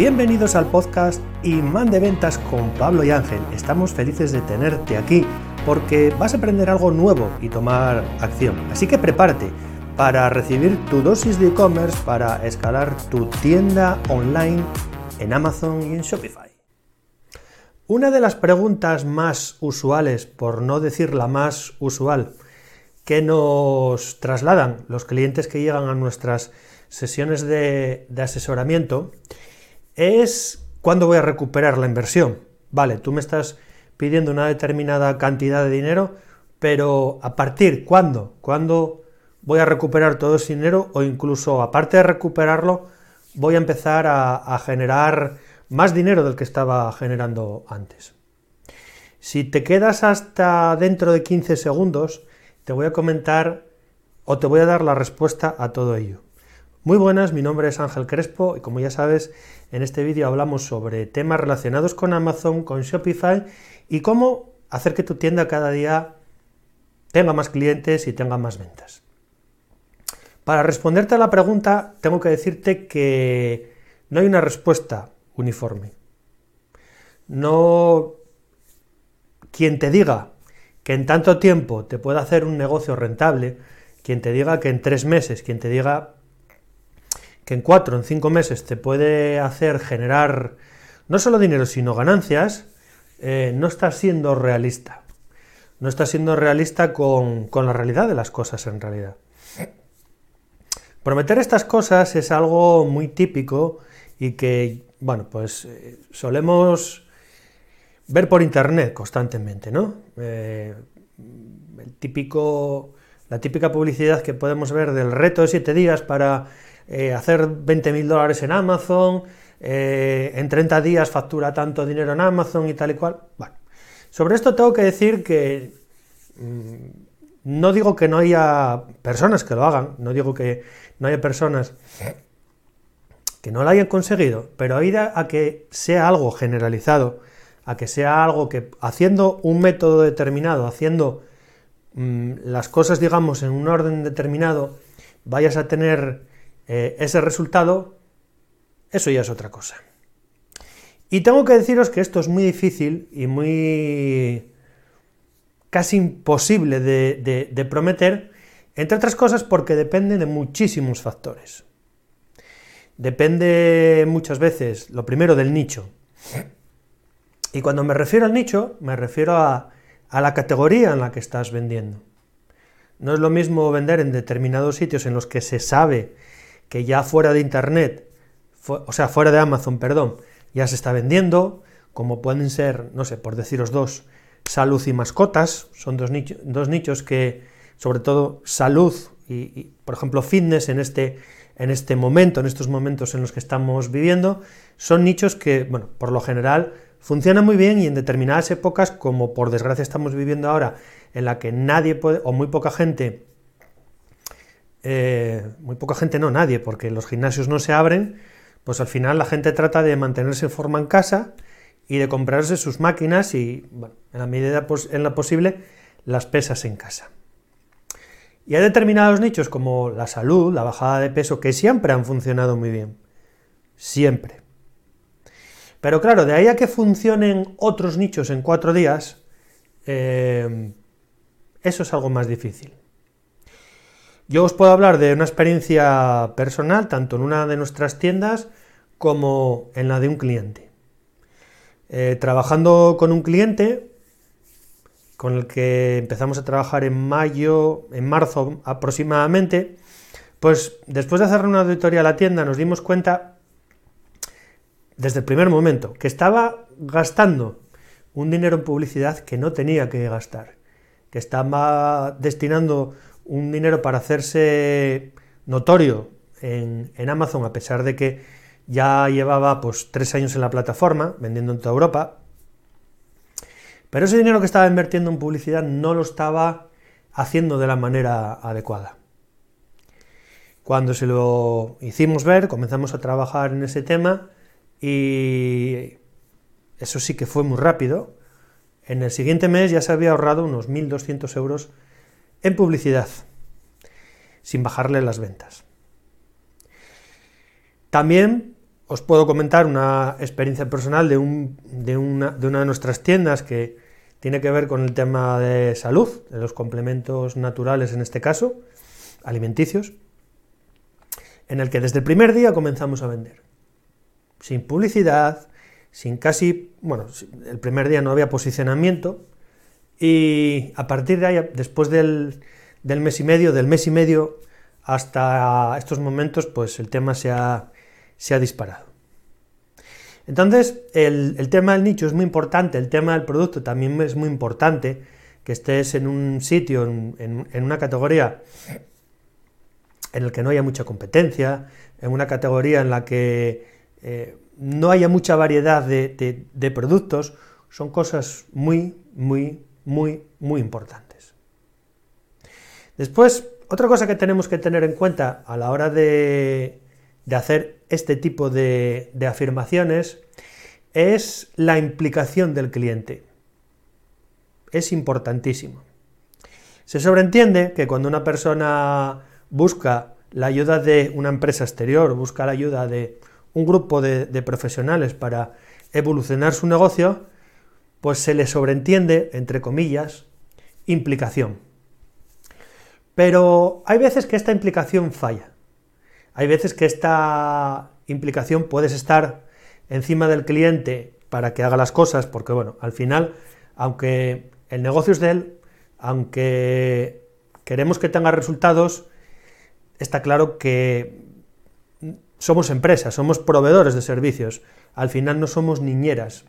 Bienvenidos al podcast Imán de Ventas con Pablo y Ángel. Estamos felices de tenerte aquí porque vas a aprender algo nuevo y tomar acción. Así que prepárate para recibir tu dosis de e-commerce para escalar tu tienda online en Amazon y en Shopify. Una de las preguntas más usuales, por no decir la más usual, que nos trasladan los clientes que llegan a nuestras sesiones de, asesoramiento es cuándo voy a recuperar la inversión. Vale, tú me estás pidiendo una determinada cantidad de dinero, pero a partir, ¿cuándo? ¿Cuándo voy a recuperar todo ese dinero o incluso aparte de recuperarlo, voy a empezar a generar más dinero del que estaba generando antes. Si te quedas hasta dentro de 15 segundos, te voy a comentar o te voy a dar la respuesta a todo ello. Muy buenas, mi nombre es Ángel Crespo y como ya sabes, en este vídeo hablamos sobre temas relacionados con Amazon, con Shopify y cómo hacer que tu tienda cada día tenga más clientes y tenga más ventas. Para responderte a la pregunta, tengo que decirte que no hay una respuesta uniforme. No quien te diga que en tanto tiempo te puede hacer un negocio rentable, quien te diga que en tres meses, quien te diga que en cuatro, en cinco meses te puede hacer generar no solo dinero, sino ganancias, eh, no está siendo realista. No está siendo realista con, con la realidad de las cosas en realidad. Prometer estas cosas es algo muy típico y que bueno, pues eh, solemos ver por internet constantemente, ¿no? Eh, el típico, la típica publicidad que podemos ver del reto de 7 días para eh, hacer 20.000 dólares en Amazon, en 30 días factura tanto dinero en Amazon y tal y cual. Bueno, sobre esto tengo que decir que mm, no digo que no haya personas que lo hagan, no digo que no haya personas que no lo hayan conseguido, pero a ir a, que sea algo generalizado, a que sea algo que haciendo un método determinado, haciendo mm, las cosas, digamos, en un orden determinado, vayas a tener eh, ese resultado, eso ya es otra cosa. Y tengo que deciros que esto es muy difícil y muy casi imposible de prometer, entre otras cosas porque depende de muchísimos factores. Depende muchas veces, lo primero, del nicho. Y cuando me refiero al nicho, me refiero a, la categoría en la que estás vendiendo. No es lo mismo vender en determinados sitios en los que se sabe que ya fuera de Internet, o sea, fuera de Amazon, perdón, ya se está vendiendo, como pueden ser, no sé, por deciros dos, salud y mascotas, son dos, dos nichos que, sobre todo salud y, por ejemplo, fitness en este en este momento, en estos momentos en los que estamos viviendo, son nichos que, bueno, por lo general funcionan muy bien y en determinadas épocas, como por desgracia estamos viviendo ahora, en la que nadie puede, o muy poca gente, eh, muy poca gente no, nadie, porque los gimnasios no se abren, pues al final la gente trata de mantenerse en forma en casa y de comprarse sus máquinas y, bueno, en la medida en la posible, las pesas en casa. Y hay determinados nichos como la salud, la bajada de peso, que siempre han funcionado muy bien. Siempre. Pero claro, de ahí a que funcionen otros nichos en cuatro días, eh, eso es algo más difícil. Yo os puedo hablar de una experiencia personal, tanto en una de nuestras tiendas como en la de un cliente. Eh, trabajando con un cliente, con el que empezamos a trabajar en mayo, en marzo aproximadamente, pues después de hacer una auditoría a la tienda nos dimos cuenta desde el primer momento que estaba gastando un dinero en publicidad que no tenía que gastar, que estaba destinando un dinero para hacerse notorio en, Amazon a pesar de que ya llevaba pues tres años en la plataforma vendiendo en toda Europa pero ese dinero que estaba invirtiendo en publicidad no lo estaba haciendo de la manera adecuada. Cuando se lo hicimos ver, comenzamos a trabajar en ese tema y eso sí que fue muy rápido. En el siguiente mes ya se había ahorrado unos 1.200 euros en publicidad, sin bajarle las ventas. También os puedo comentar una experiencia personal de, una, de una de nuestras tiendas que tiene que ver con el tema de salud, de los complementos naturales en este caso, alimenticios, en el que desde el primer día comenzamos a vender. Sin publicidad, sin casi, bueno, el primer día no había posicionamiento, y a partir de ahí, después del, mes y medio, del mes y medio hasta estos momentos, pues el tema se ha, se ha disparado. Entonces, el, tema del nicho es muy importante, el tema del producto también es muy importante, que estés en un sitio, en, una categoría en el que no haya mucha competencia, en una categoría en la que eh, no haya mucha variedad de, de, productos, son cosas muy, muy, muy, muy importantes. Después, otra cosa que tenemos que tener en cuenta a la hora de, de hacer este tipo de, afirmaciones es la implicación del cliente. Es importantísimo. Se sobreentiende que cuando una persona busca la ayuda de una empresa exterior, busca la ayuda de un grupo de, de, profesionales para evolucionar su negocio, pues se le sobreentiende, entre comillas, implicación. Pero hay veces que esta implicación falla. Hay veces que esta implicación puedes estar encima del cliente para que haga las cosas, porque bueno, al final, aunque el negocio es de él, aunque queremos que tenga resultados, está claro que somos empresas, somos proveedores de servicios, al final no somos niñeras.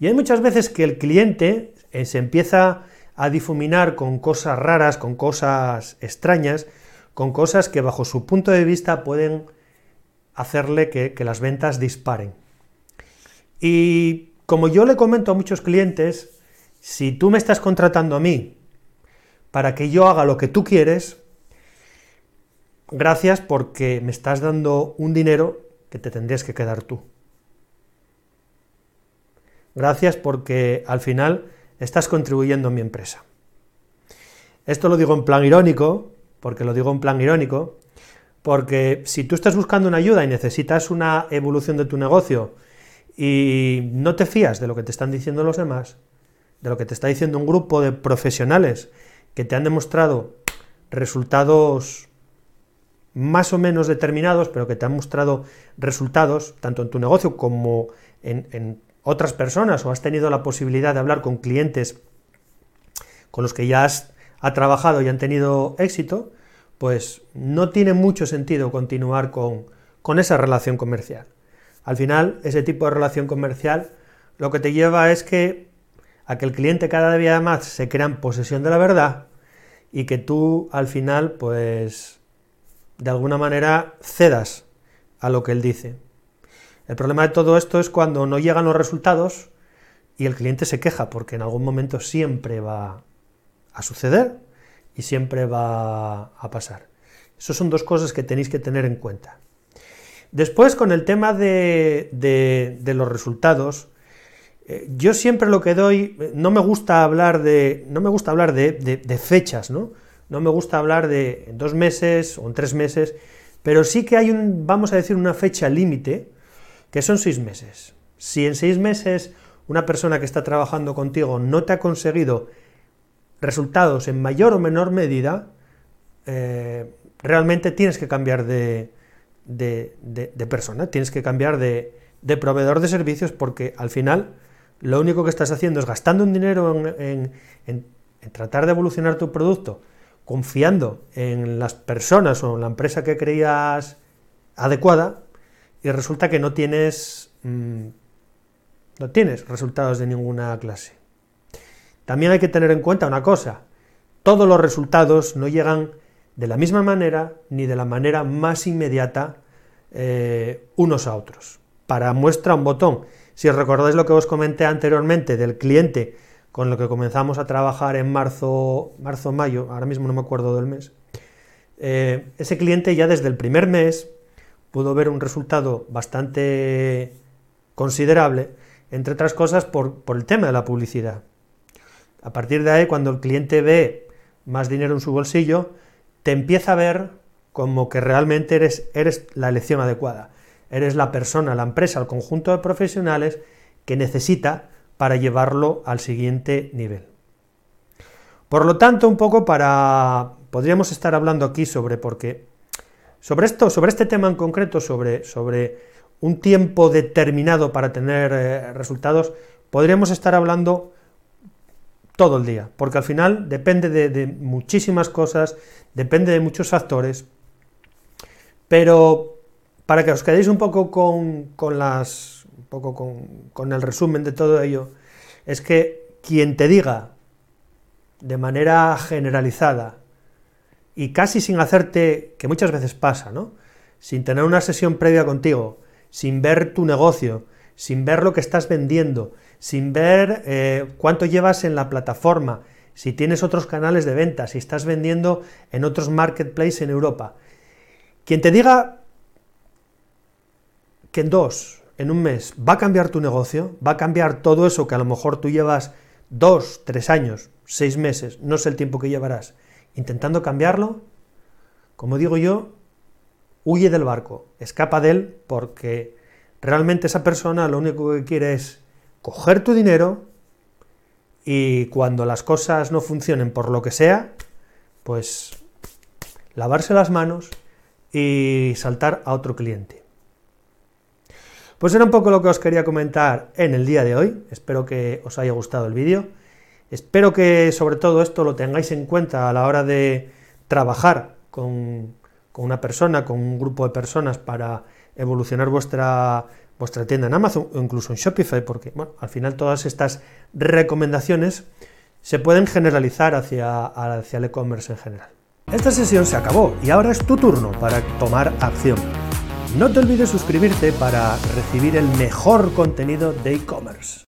Y hay muchas veces que el cliente eh, se empieza a difuminar con cosas raras, con cosas extrañas, con cosas que bajo su punto de vista pueden hacerle que, las ventas disparen. Y como yo le comento a muchos clientes, si tú me estás contratando a mí para que yo haga lo que tú quieres, gracias porque me estás dando un dinero que te tendrías que quedar tú. Gracias porque al final estás contribuyendo a mi empresa. Esto lo digo en plan irónico, porque lo digo en plan irónico, porque si tú estás buscando una ayuda y necesitas una evolución de tu negocio y no te fías de lo que te están diciendo los demás, de lo que te está diciendo un grupo de profesionales que te han demostrado resultados más o menos determinados, pero que te han mostrado resultados tanto en tu negocio como en, en otras personas, o has tenido la posibilidad de hablar con clientes con los que ya has ha trabajado y han tenido éxito, pues no tiene mucho sentido continuar con, esa relación comercial. Al final, ese tipo de relación comercial lo que te lleva es que a que el cliente cada día más se crea en posesión de la verdad y que tú al final, pues, de alguna manera cedas a lo que él dice. El problema de todo esto es cuando no llegan los resultados y el cliente se queja, porque en algún momento siempre va, a suceder y siempre va a pasar. Esas son dos cosas que tenéis que tener en cuenta. Después, con el tema de, los resultados, eh, yo siempre lo que doy, no me gusta hablar de, no me gusta hablar de, fechas, ¿no? No me gusta hablar de dos meses o en tres meses, pero sí que hay un, vamos a decir, una fecha límite, que son seis meses. Si en seis meses una persona que está trabajando contigo no te ha conseguido resultados en mayor o menor medida, eh, realmente tienes que cambiar de, persona, tienes que cambiar de, proveedor de servicios porque al final lo único que estás haciendo es gastando un dinero en, tratar de evolucionar tu producto, confiando en las personas o en la empresa que creías adecuada y resulta que no tienes, mm, no tienes resultados de ninguna clase. También hay que tener en cuenta una cosa, todos los resultados no llegan de la misma manera ni de la manera más inmediata eh, unos a otros. Para muestra un botón. Si recordáis lo que os comenté anteriormente del cliente con lo que comenzamos a trabajar en marzo, marzo mayo, ahora mismo no me acuerdo del mes, eh, ese cliente ya desde el primer mes pudo ver un resultado bastante considerable, entre otras cosas por el tema de la publicidad. A partir de ahí, cuando el cliente ve más dinero en su bolsillo, te empieza a ver como que realmente eres, eres la elección adecuada. eres la persona, la empresa, el conjunto de profesionales que necesita para llevarlo al siguiente nivel. Por lo tanto, un poco para... podríamos estar hablando aquí sobre por qué. Sobre esto, sobre este tema en concreto, sobre, sobre un tiempo determinado para tener eh, resultados, podríamos estar hablando todo el día, porque al final depende de, muchísimas cosas, depende de muchos factores, pero para que os quedéis un poco con, las, un poco con, con el resumen de todo ello, es que quien te diga de manera generalizada y casi sin hacerte, que muchas veces pasa, ¿no? Sin tener una sesión previa contigo, sin ver tu negocio, sin ver lo que estás vendiendo, sin ver eh, cuánto llevas en la plataforma, si tienes otros canales de venta, si estás vendiendo en otros marketplaces en Europa. Quien te diga que en dos, en un mes, va a cambiar tu negocio, va a cambiar todo eso que a lo mejor tú llevas dos, tres años, seis meses, no sé el tiempo que llevarás, intentando cambiarlo, como digo yo, huye del barco, escapa de él porque realmente esa persona lo único que quiere es coger tu dinero y cuando las cosas no funcionen por lo que sea, pues lavarse las manos y saltar a otro cliente. Pues era un poco lo que os quería comentar en el día de hoy. Espero que os haya gustado el vídeo. Espero que sobre todo esto lo tengáis en cuenta a la hora de trabajar con, una persona, con un grupo de personas para evolucionar vuestra vuestra tienda en Amazon o incluso en Shopify, porque bueno, al final todas estas recomendaciones se pueden generalizar hacia, hacia el e-commerce en general. Esta sesión se acabó y ahora es tu turno para tomar acción. No te olvides suscribirte para recibir el mejor contenido de e-commerce.